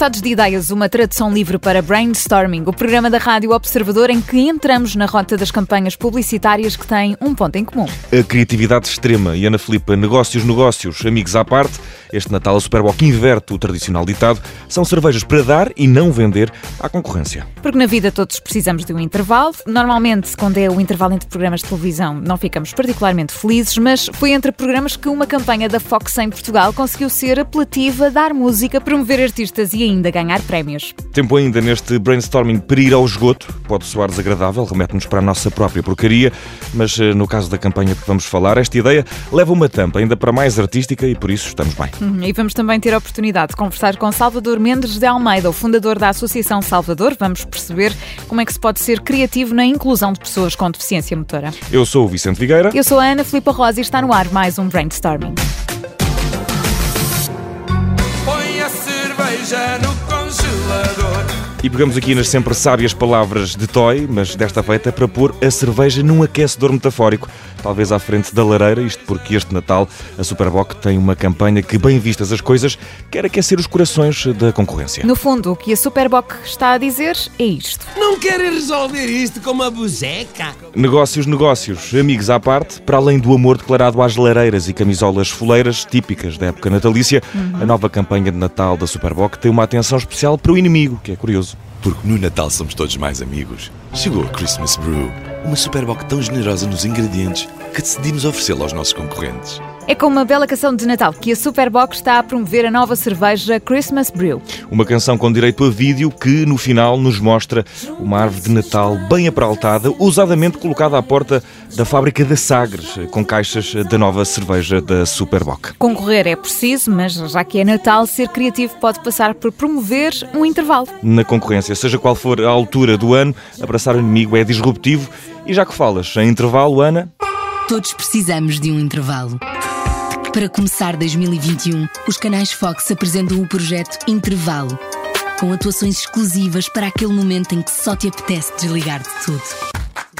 Tempestades de Ideias, uma tradução livre para Brainstorming, o programa da Rádio Observador em que entramos na rota das campanhas publicitárias que têm um ponto em comum. A criatividade extrema e Ana Filipa, negócios, negócios, amigos à parte, este Natal a Superboc inverte o tradicional ditado, são cervejas para dar e não vender à concorrência. Porque na vida todos precisamos de um intervalo. Normalmente, quando é o intervalo entre programas de televisão, não ficamos particularmente felizes, mas foi entre programas que uma campanha da Fox em Portugal conseguiu ser apelativa, dar música, promover artistas e ainda ganhar prémios. Tempo ainda neste brainstorming para ir ao esgoto. Pode soar desagradável, remete-nos para a nossa própria porcaria, mas eh, no caso da campanha que vamos falar, esta ideia leva uma tampa ainda para mais artística e por isso estamos bem. Uhum, e vamos também ter a oportunidade de conversar com Salvador Mendes de Almeida, o fundador da Associação Salvador. Vamos perceber como é que se pode ser criativo na inclusão de pessoas com deficiência motora. Eu sou o Vicente Figueira. Eu sou a Ana Filipa Rosa e está no ar mais um Brainstorming. cerveja no. E pegamos aqui nas sempre sábias palavras de Toy, mas desta feita para pôr a cerveja num aquecedor metafórico talvez à frente da lareira, isto porque este Natal a Superboc tem uma campanha que, bem vistas as coisas, quer aquecer os corações da concorrência. No fundo, o que a Superboc está a dizer é isto. Não querem resolver isto com uma buzeca? Negócios, negócios, amigos à parte, para além do amor declarado às lareiras e camisolas foleiras típicas da época natalícia, uhum. a nova campanha de Natal da Superboc tem uma atenção especial para o inimigo, que é curioso. Porque no Natal somos todos mais amigos. Chegou a Christmas Brew, uma Superboc tão generosa nos ingredientes que decidimos oferecê-la aos nossos concorrentes. É com uma bela canção de Natal que a Superbox está a promover a nova cerveja Christmas Brew. Uma canção com direito a vídeo que, no final, nos mostra uma árvore de Natal bem apraltada, usadamente colocada à porta da fábrica da Sagres, com caixas da nova cerveja da Superboc. Concorrer é preciso, mas já que é Natal, ser criativo pode passar por promover um intervalo. Na concorrência, seja qual for a altura do ano, abraçar o inimigo é disruptivo. E já que falas em intervalo, Ana. Todos precisamos de um intervalo. Para começar 2021, os canais Fox apresentam o projeto Intervalo, com atuações exclusivas para aquele momento em que só te apetece desligar de tudo.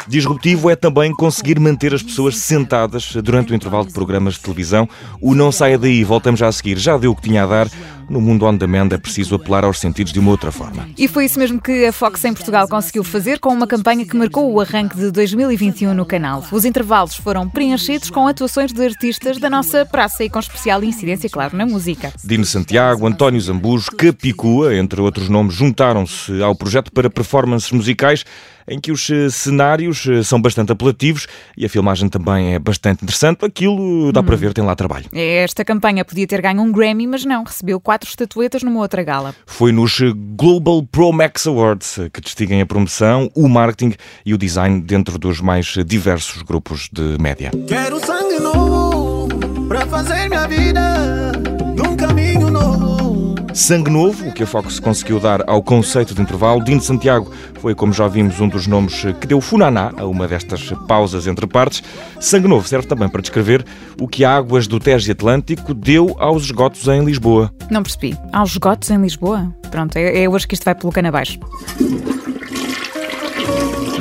Disruptivo é também conseguir manter as pessoas sentadas durante o intervalo de programas de televisão. O Não Saia Daí, voltamos já a seguir, já deu o que tinha a dar. No mundo on demand é preciso apelar aos sentidos de uma outra forma. E foi isso mesmo que a Fox em Portugal conseguiu fazer com uma campanha que marcou o arranque de 2021 no canal. Os intervalos foram preenchidos com atuações de artistas da nossa praça e com especial incidência, claro, na música. Dino Santiago, António Zambujo, Capicua, entre outros nomes, juntaram-se ao projeto para performances musicais em que os eh, cenários eh, são bastante apelativos e a filmagem também é bastante interessante. Aquilo dá hum. para ver, tem lá trabalho. Esta campanha podia ter ganho um Grammy, mas não, recebeu quatro estatuetas numa outra gala. Foi nos eh, Global Pro Max Awards que distinguem a promoção, o marketing e o design dentro dos mais diversos grupos de média. Quero sangue novo para fazer minha vida. Sangue Novo, o que a Fox conseguiu dar ao conceito de intervalo. Dino Santiago foi, como já vimos, um dos nomes que deu funaná a uma destas pausas entre partes. Sangue Novo serve também para descrever o que a Águas do Tejo Atlântico deu aos esgotos em Lisboa. Não percebi. Aos esgotos em Lisboa? Pronto, é, é hoje que isto vai pelo cano abaixo.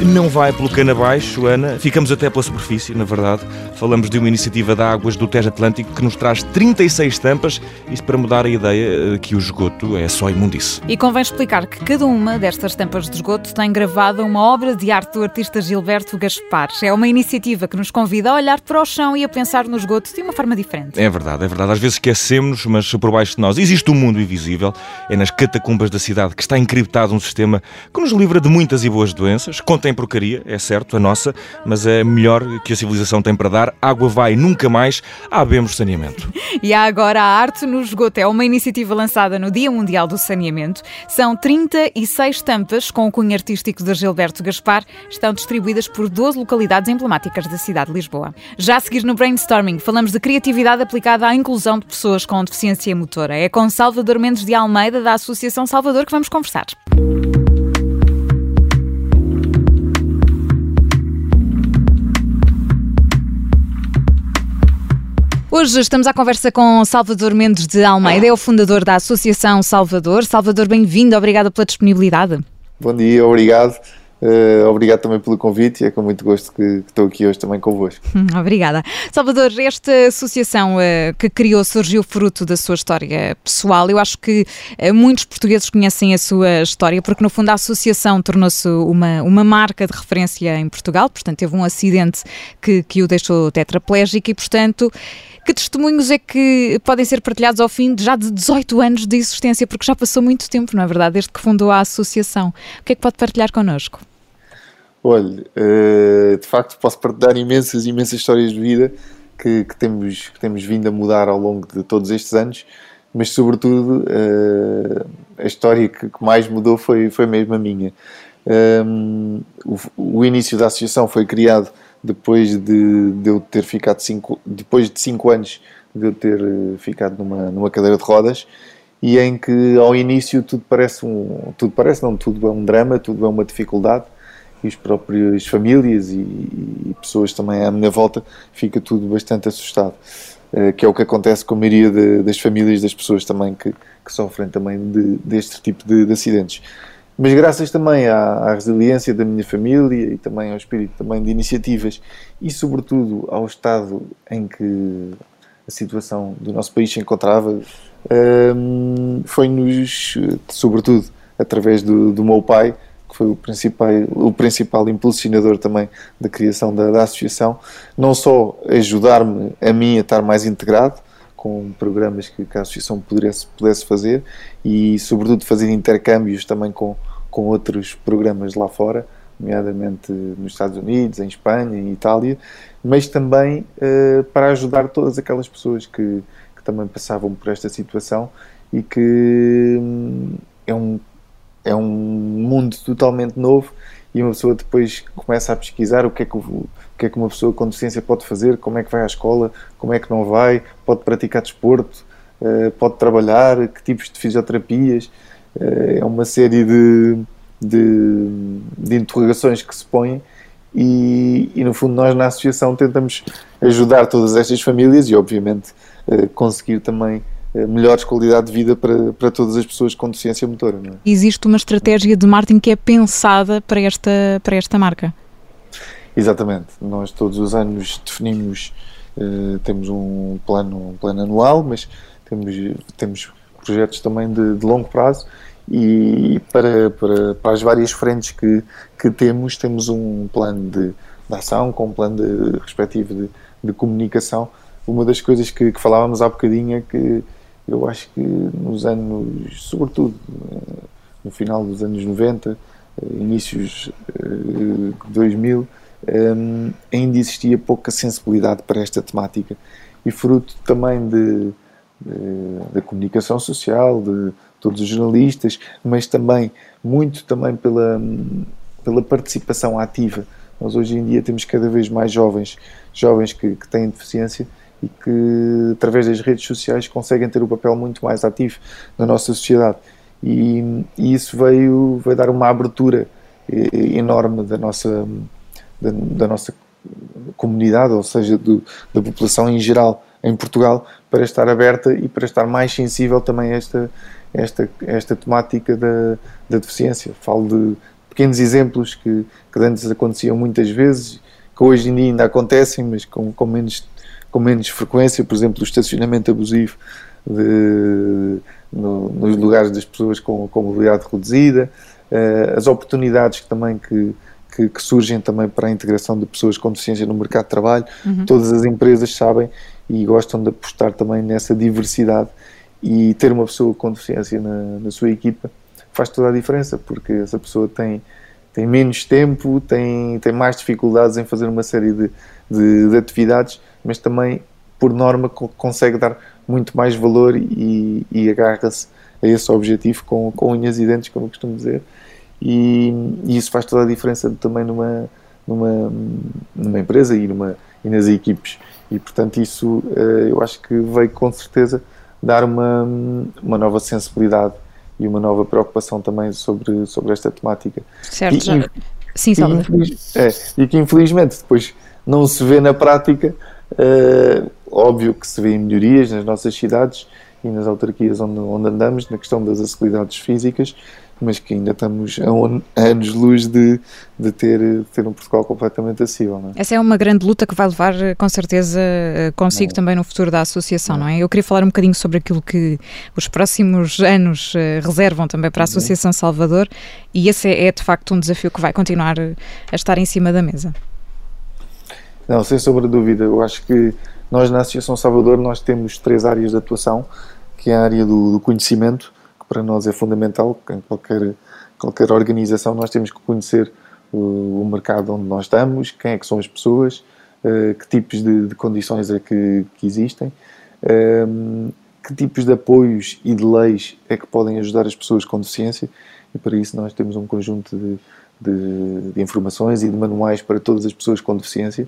Não vai pelo cano abaixo, Ana. Ficamos até pela superfície, na verdade. Falamos de uma iniciativa de águas do Tejo Atlântico que nos traz 36 tampas, isto para mudar a ideia que o esgoto é só imundice. E convém explicar que cada uma destas tampas de esgoto tem gravada uma obra de arte do artista Gilberto Gaspar. É uma iniciativa que nos convida a olhar para o chão e a pensar no esgoto de uma forma diferente. É verdade, é verdade. Às vezes esquecemos, mas por baixo de nós existe um mundo invisível. É nas catacumbas da cidade que está encriptado um sistema que nos livra de muitas e boas doenças. Contém porcaria, é certo, a nossa, mas é melhor que a civilização tem para dar. Água vai nunca mais, habemos saneamento. E há agora a Arte no Esgoto, é uma iniciativa lançada no Dia Mundial do Saneamento. São 36 tampas com o cunho artístico de Gilberto Gaspar, estão distribuídas por 12 localidades emblemáticas da cidade de Lisboa. Já a seguir no Brainstorming, falamos de criatividade aplicada à inclusão de pessoas com deficiência motora. É com Salvador Mendes de Almeida, da Associação Salvador, que vamos conversar. Hoje estamos à conversa com Salvador Mendes de Almeida, é o fundador da Associação Salvador. Salvador, bem-vindo, obrigada pela disponibilidade. Bom dia, obrigado. Uh, obrigado também pelo convite e é com muito gosto que, que estou aqui hoje também convosco. Obrigada. Salvador, esta associação uh, que criou surgiu fruto da sua história pessoal. Eu acho que uh, muitos portugueses conhecem a sua história porque, no fundo, a associação tornou-se uma, uma marca de referência em Portugal. Portanto, teve um acidente que, que o deixou tetraplégico e, portanto, que testemunhos é que podem ser partilhados ao fim de já de 18 anos de existência? Porque já passou muito tempo, não é verdade? Desde que fundou a associação. O que é que pode partilhar connosco? Olha, uh, de facto posso partilhar imensas, imensas histórias de vida que, que, temos, que temos vindo a mudar ao longo de todos estes anos, mas sobretudo uh, a história que, mais mudou foi, foi mesmo a minha. Ehm, o, início da associação foi criado depois de, de, eu ter ficado cinco, depois de 5 anos de eu ter eh, ficado numa, numa cadeira de rodas e em que ao início tudo parece um tudo parece não tudo é um drama tudo é uma dificuldade e as próprias famílias e, e, pessoas também à minha volta fica tudo bastante assustado. Uh, que é o que acontece com a maioria de, das famílias das pessoas também que, que sofrem também de, deste tipo de, de, acidentes mas graças também à, à, resiliência da minha família e também ao espírito também de iniciativas e sobretudo ao estado em que a situação do nosso país se encontrava um, ehm, foi-nos sobretudo através do, do meu pai que foi o principal, o principal impulsionador também da criação da, da associação, não só ajudar-me a mim a estar mais integrado com programas que, que a associação pudesse, pudesse fazer e, sobretudo, fazer intercâmbios também com, com outros programas lá fora, nomeadamente nos Estados Unidos, em Espanha, em Itália, mas também uh, para ajudar todas aquelas pessoas que, que também passavam por esta situação e que hum, é um é um mundo totalmente novo e uma pessoa depois começa a pesquisar o que é que, o, que, é que uma pessoa com deficiência pode fazer, como é que vai à escola, como é que não vai, pode praticar desporto, uh, pode trabalhar, que tipos de fisioterapias. É uma série de, de, de, interrogações que se põem e, e, no fundo nós na associação tentamos ajudar todas estas famílias e obviamente uh, conseguir também eh, melhores qualidade de vida para, para todas as pessoas com deficiência motora. É? Existe uma estratégia de marketing que é pensada para esta, para esta marca? Exatamente. Nós todos os anos definimos, uh, temos um plano, um plano anual, mas temos, temos projetos também de, de longo prazo e para, para, para, as várias frentes que, que temos, temos um plano de, de ação com um plano de, respectivo de, de comunicação. Uma das coisas que, que falávamos há bocadinho é que eu acho que nos anos, sobretudo eh, no final dos anos 90, eh, inícios de 2000, ainda existia pouca sensibilidade para esta temática e fruto também de, da comunicação social, de todos os jornalistas, mas também muito também pela, pela participação ativa. Nós hoje em dia temos cada vez mais jovens, jovens que, que têm deficiência e que através das redes sociais conseguem ter um papel muito mais ativo na nossa sociedade e, e isso veio, veio dar uma abertura enorme da nossa da, da nossa comunidade, ou seja, do, da população em geral em Portugal, para estar aberta e para estar mais sensível também a esta, esta, esta temática da, da deficiência. Falo de pequenos exemplos que, que antes aconteciam muitas vezes, que hoje em dia ainda acontecem, mas com, com menos com menos frequência, por exemplo, o estacionamento abusivo de, no, nos lugares das pessoas com, com mobilidade reduzida, uh, as oportunidades que também que, que, que, surgem também para a integração de pessoas com deficiência no mercado de trabalho. Uhum. Todas as empresas sabem e gostam de apostar também nessa diversidade e ter uma pessoa com deficiência na, na sua equipa faz toda a diferença, porque essa pessoa tem, tem menos tempo, tem, tem mais dificuldades em fazer uma série de, de, de atividades mas também, por norma, consegue dar muito mais valor e, e agarra-se a esse objetivo com, com unhas e dentes, como eu costumo dizer, e, e, isso faz toda a diferença também numa, numa, numa empresa e, numa, e nas equipes. E portanto, isso eh, eu acho que veio com certeza dar uma, uma nova sensibilidade e uma nova preocupação também sobre, sobre esta temática. Certo, e, já. Sim, Salvador. É, e que infelizmente depois não se vê na prática Uh, óbvio que se vê melhorias nas nossas cidades e nas autarquias onde, onde andamos, na questão das acessibilidades físicas, mas que ainda estamos a, anos-luz de, de, ter, de ter um protocolo completamente acessível. É? Essa é uma grande luta que vai levar, com certeza, consigo não. também no futuro da associação, não. não. é? Eu queria falar um bocadinho sobre aquilo que os próximos anos reservam também para a uhum. Associação Salvador e esse é, é de facto um desafio que vai continuar a estar em cima da mesa. Não, sem sombra de dúvida. Eu acho que nós na Associação Salvador nós temos três áreas de atuação, que é a área do, do conhecimento, para nós é fundamental, em qualquer, qualquer organização nós temos que conhecer o, o mercado onde nós estamos, quem é que são as pessoas, uh, que tipos de, de, condições é que, que existem, um, que tipos de apoios e de leis é que podem ajudar as pessoas com deficiência, e para isso nós temos um conjunto de, de, de informações e de manuais para todas as pessoas com deficiência,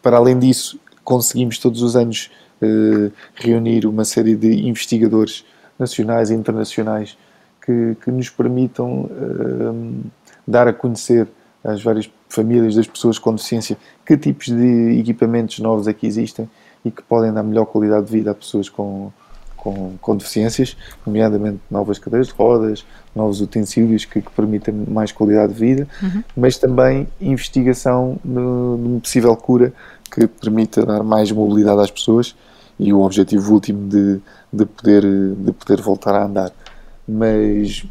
para além disso, conseguimos todos os anos uh, reunir uma série de investigadores nacionais e internacionais que, que nos permitam uh, dar a conhecer às várias famílias das pessoas com deficiência que tipos de equipamentos novos aqui existem e que podem dar melhor qualidade de vida a pessoas com, com, com deficiências, nomeadamente novas cadeiras de rodas, novos utensílios que, que permitem mais qualidade de vida, uhum. mas também investigação numa possível cura que permita dar mais mobilidade às pessoas e o objetivo último de, de, poder, de poder voltar a andar. Mas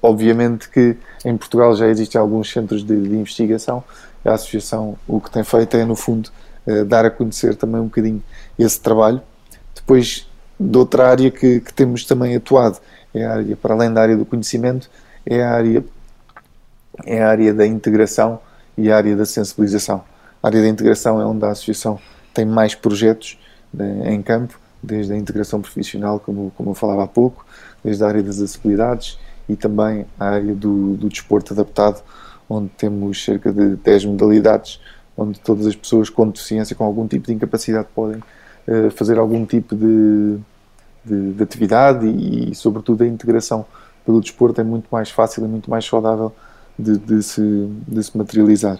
obviamente que em Portugal já existem alguns centros de, de, investigação. A associação o que tem feito é, no fundo, eh, dar a conhecer também um bocadinho esse trabalho. Depois, de outra área que, que temos também atuado, é a área, para além da área do conhecimento, é a área, é a área da integração e a área da sensibilização. A área da integração é onde a associação tem mais projetos né, em campo, desde a integração profissional, como, como eu falava há pouco, desde a área das acessibilidades e também a área do, do desporto adaptado, onde temos cerca de 10 modalidades, onde todas as pessoas com deficiência, com algum tipo de incapacidade, podem uh, fazer algum tipo de, de, de atividade e, e, sobretudo, a integração pelo desporto é muito mais fácil e muito mais saudável de, de se, se materializar.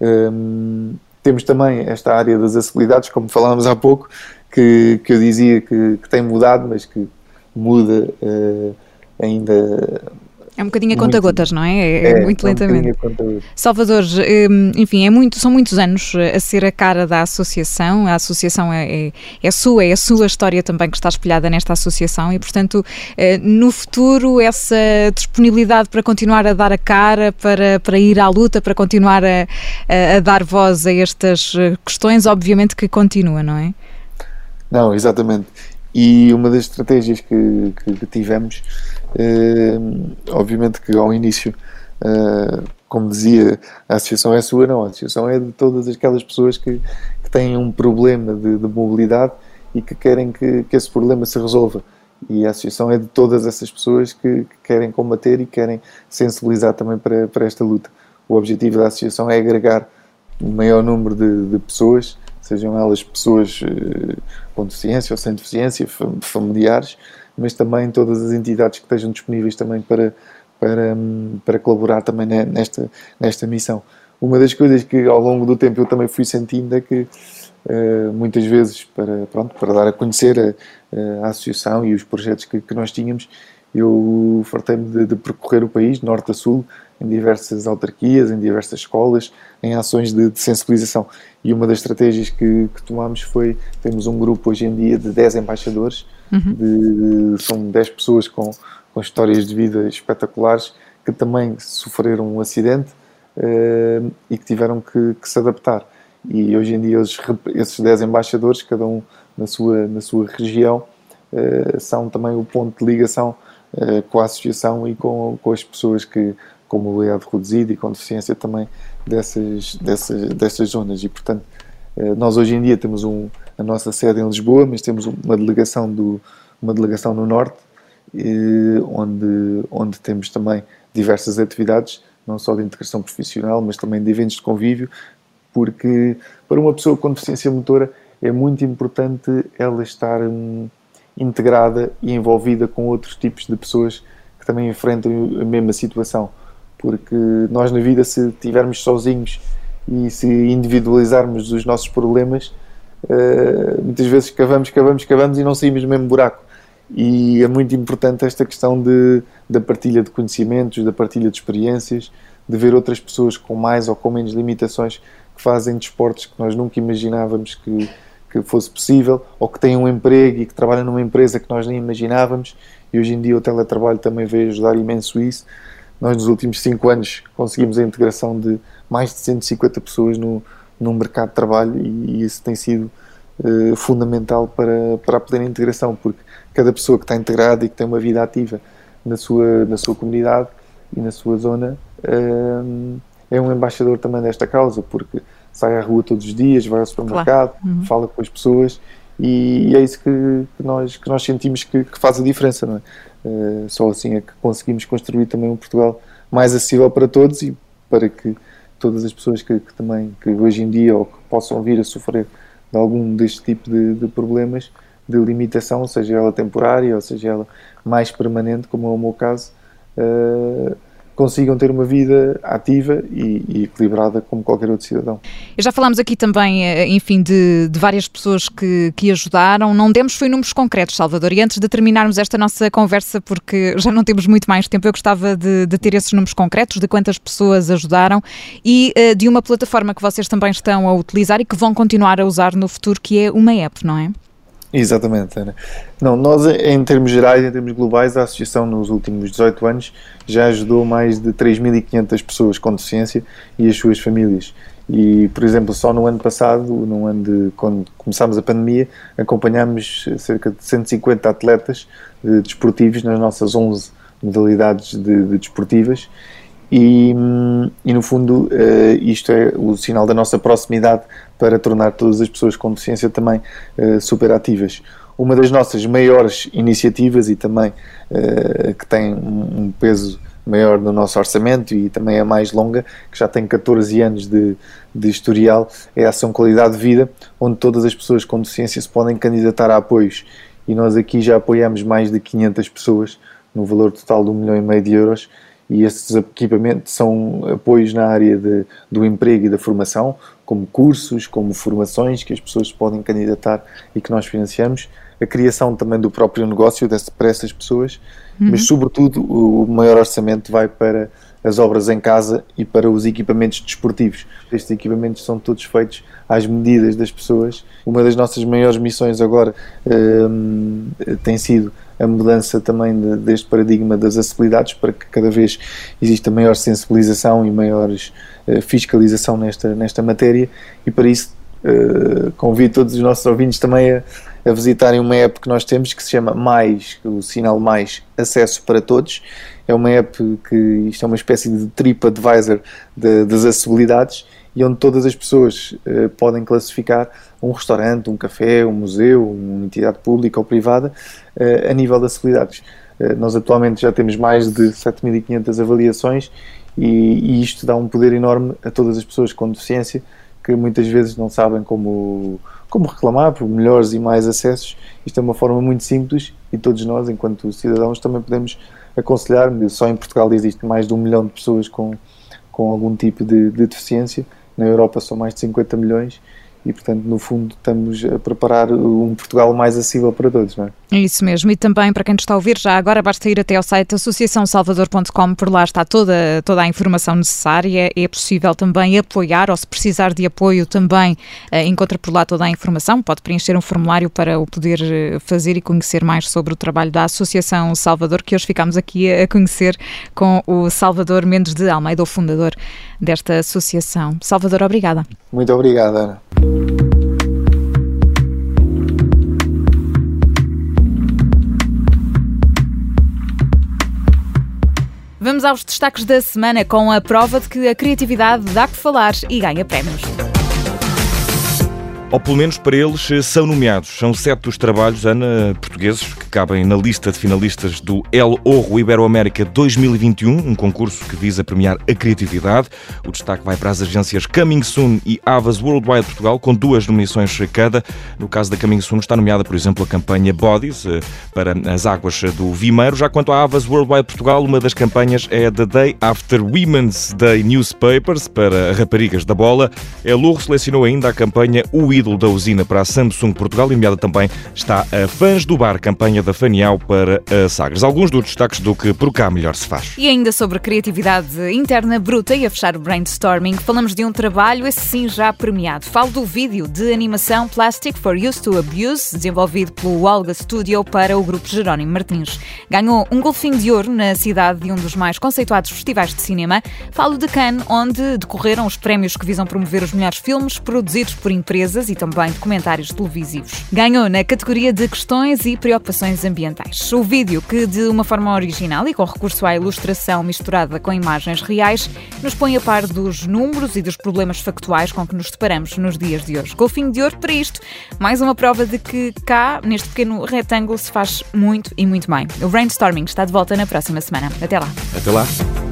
Um, temos também esta área das acessibilidades, como falávamos há pouco, que, que eu dizia que, que tem mudado, mas que muda uh, ainda é um bocadinho a conta-gotas, não é? É, é muito é lentamente. Um Salvador, hum, enfim, é muito, são muitos anos a ser a cara da associação. A associação é, é, é sua, é a sua história também que está espelhada nesta associação e, portanto, eh, no futuro, essa disponibilidade para continuar a dar a cara, para, para ir à luta, para continuar a, a, dar voz a estas eh, questões, obviamente que continua, não é? Não, exatamente. E uma das estratégias que, que, que tivemos obviamente que ao início, uh, como dizia, a associação é sua, não, a associação é de todas aquelas pessoas que, que têm um problema de, de mobilidade e que querem que, que, esse problema se resolva. E a associação é de todas essas pessoas que, que querem combater e querem sensibilizar também para, para esta luta. O objetivo da associação é agregar o maior número de, de pessoas, sejam elas pessoas uh, com deficiência ou sem deficiência, familiares, mas também todas as entidades que estejam disponíveis também para, para, para colaborar também nesta, nesta missão. Uma das coisas que ao longo do tempo eu também fui sentindo é que uh, muitas vezes para, pronto, para dar a conhecer a, a associação e os projetos que, que nós tínhamos, eu fartei-me de, de, percorrer o país, norte a sul, em diversas autarquias, em diversas escolas, em ações de, de sensibilização. E uma das estratégias que, que tomámos foi, temos um grupo hoje em dia de 10 embaixadores, Uhum. De, são 10 pessoas com, com histórias de vida espetaculares que também sofreram um acidente uh, e que tiveram que, que, se adaptar. E hoje em dia eles, esses 10 embaixadores, cada um na sua, na sua região, uh, são também o ponto de ligação uh, com a associação e com, com as pessoas que com mobilidade reduzida e com deficiência também dessas, dessas, dessas zonas. E portanto, nós hoje em dia temos um, a nossa sede em Lisboa, mas temos uma delegação, do, uma delegação no Norte, onde, onde temos também diversas atividades, não só de integração profissional, mas também de eventos de convívio, porque para uma pessoa com deficiência motora é muito importante ela estar hum, integrada e envolvida com outros tipos de pessoas que também enfrentam a mesma situação. Porque nós na vida, se estivermos sozinhos e se individualizarmos os nossos problemas, uh, muitas vezes cavamos, cavamos, cavamos e não saímos do mesmo buraco. e é muito importante esta questão de, da partilha de conhecimentos, da partilha de experiências, de ver outras pessoas com mais ou com menos limitações que fazem desportos que nós nunca imaginávamos que, que fosse possível, ou que têm um emprego e que trabalham numa empresa que nós nem imaginávamos, e hoje em dia o teletrabalho também veio ajudar imenso isso. Nós nos últimos 5 anos conseguimos a integração de mais de 150 pessoas no, no mercado de trabalho e, e isso tem sido uh, fundamental para, para a plena integração, porque cada pessoa que está integrada e que tem uma vida ativa na sua, na sua comunidade e na sua zona uh, é um embaixador também desta causa, porque sai à rua todos os dias, vai ao supermercado, claro. uhum. fala com as pessoas e, é isso que, que, nós, que nós sentimos que, que faz a diferença, não é? Uh, só assim é que conseguimos construir também um Portugal mais acessível para todos e para que todas as pessoas que, que também que hoje em dia ou que possam vir a sofrer de algum deste tipo de, de problemas de limitação, seja ela temporária ou seja ela mais permanente, como é o meu caso, uh, consigam ter uma vida ativa e, e, equilibrada como qualquer outro cidadão. Já falámos aqui também, eh, enfim, de, de várias pessoas que, que, ajudaram. Não demos foi números concretos, Salvador. E antes de terminarmos esta nossa conversa, porque já não temos muito mais tempo, eu gostava de, de ter esses números concretos de quantas pessoas ajudaram e uh, de uma plataforma que vocês também estão a utilizar e que vão continuar a usar no futuro, que é uma app, não é? Exatamente, Ana. Não, nós, em termos gerais, em termos globais, a Associação nos últimos 18 anos já ajudou mais de 3.500 pessoas com deficiência e as suas famílias. E, por exemplo, só no ano passado, no ano de quando começámos a pandemia, acompanhámos cerca de 150 atletas de desportivos nas nossas 11 modalidades de, de desportivas e, e, no fundo uh, isto é o sinal da nossa proximidade para tornar todas as pessoas com deficiência também uh, super ativas. Uma das nossas maiores iniciativas e também uh, que tem um peso maior no nosso orçamento e também é mais longa, que já tem 14 anos de, de historial, é a Ação Qualidade de Vida, onde todas as pessoas com deficiência se podem candidatar a apoios. E nós aqui já apoiamos mais de 500 pessoas, no valor total de um milhão e meio de euros, e esses equipamentos são apoios na área de, do emprego e da formação, como cursos, como formações que as pessoas podem candidatar e que nós financiamos, a criação também do próprio negócio desse, para essas pessoas, uhum. mas sobretudo o maior orçamento vai para as obras em casa e para os equipamentos desportivos. Estes equipamentos são todos feitos às medidas das pessoas. Uma das nossas maiores missões agora hum, tem sido a mudança também de, deste paradigma das acessibilidades para que cada vez exista maior sensibilização e maiores uh, fiscalização nesta, nesta matéria e para isso uh, convido todos os nossos ouvintes também a, a, visitarem uma app que nós temos que se chama Mais, o sinal Mais Acesso para Todos. É uma app que isto é uma espécie de TripAdvisor de, das acessibilidades e onde todas as pessoas uh, podem classificar um restaurante, um café, um museu, uma entidade pública ou privada uh, a nível de acessibilidades. Uh, nós atualmente já temos mais de 7.500 avaliações e, e, isto dá um poder enorme a todas as pessoas com deficiência que muitas vezes não sabem como, como reclamar por melhores e mais acessos. Isto é uma forma muito simples e todos nós, enquanto cidadãos, também podemos aconselhar. Só em Portugal existe mais de um milhão de pessoas com, com algum tipo de, de deficiência na Europa são mais de 50 milhões e, portanto, no fundo, estamos a preparar um Portugal mais acessível para todos, não é? Isso mesmo, e também para quem nos está a ouvir, já agora basta ir até ao site associaçãosalvador.com, por lá está toda, toda a informação necessária, é possível também apoiar, ou se precisar de apoio também eh, encontra por lá toda a informação, pode preencher um formulário para o poder eh, fazer e conhecer mais sobre o trabalho da Associação Salvador, que hoje ficamos aqui a conhecer com o Salvador Mendes de Almeida, o fundador desta associação. Salvador, obrigada. Muito obrigada, Ana. Vamos aos destaques da semana com a prova de que a criatividade dá que falar e ganha prémios. Ou pelo menos para eles são nomeados. São sete os trabalhos, Ana, portugueses, que cabem na lista de finalistas do El Orro Iberoamérica 2021, um concurso que visa premiar a criatividade. O destaque vai para as agências Coming Soon e Avas Worldwide Portugal, com duas nomeações cada. No caso da Coming Soon está nomeada, por exemplo, a campanha Bodies eh, para as águas do Vimeiro. Já quanto à Avas Worldwide Portugal, uma das campanhas é The Day After Women's Day Newspapers para raparigas da bola. El Orro selecionou ainda a campanha O ídolo da usina para a Samsung Portugal. Enviada também está a Fãs do Bar, campanha da Fanial para a Sagres. Alguns dos destaques do que por cá melhor se faz. E ainda sobre criatividade interna bruta e a fechar o brainstorming, falamos de um trabalho, esse sim já premiado. Falo do vídeo de animação Plastic for Use to Abuse, desenvolvido pelo Olga Studio para o grupo Jerónimo Martins. Ganhou um golfinho de ouro na cidade de um dos mais conceituados festivais de cinema. Falo de Cannes, onde decorreram os prémios que visam promover os melhores filmes produzidos por empresas e também documentários televisivos. Ganhou na categoria de questões e preocupações ambientais. O vídeo, que de uma forma original e com recurso à ilustração misturada com imagens reais, nos põe a par dos números e dos problemas factuais com que nos deparamos nos dias de hoje. Golfinho de ouro para isto, mais uma prova de que cá, neste pequeno retângulo, se faz muito e muito bem. O brainstorming está de volta na próxima semana. Até lá. Até lá.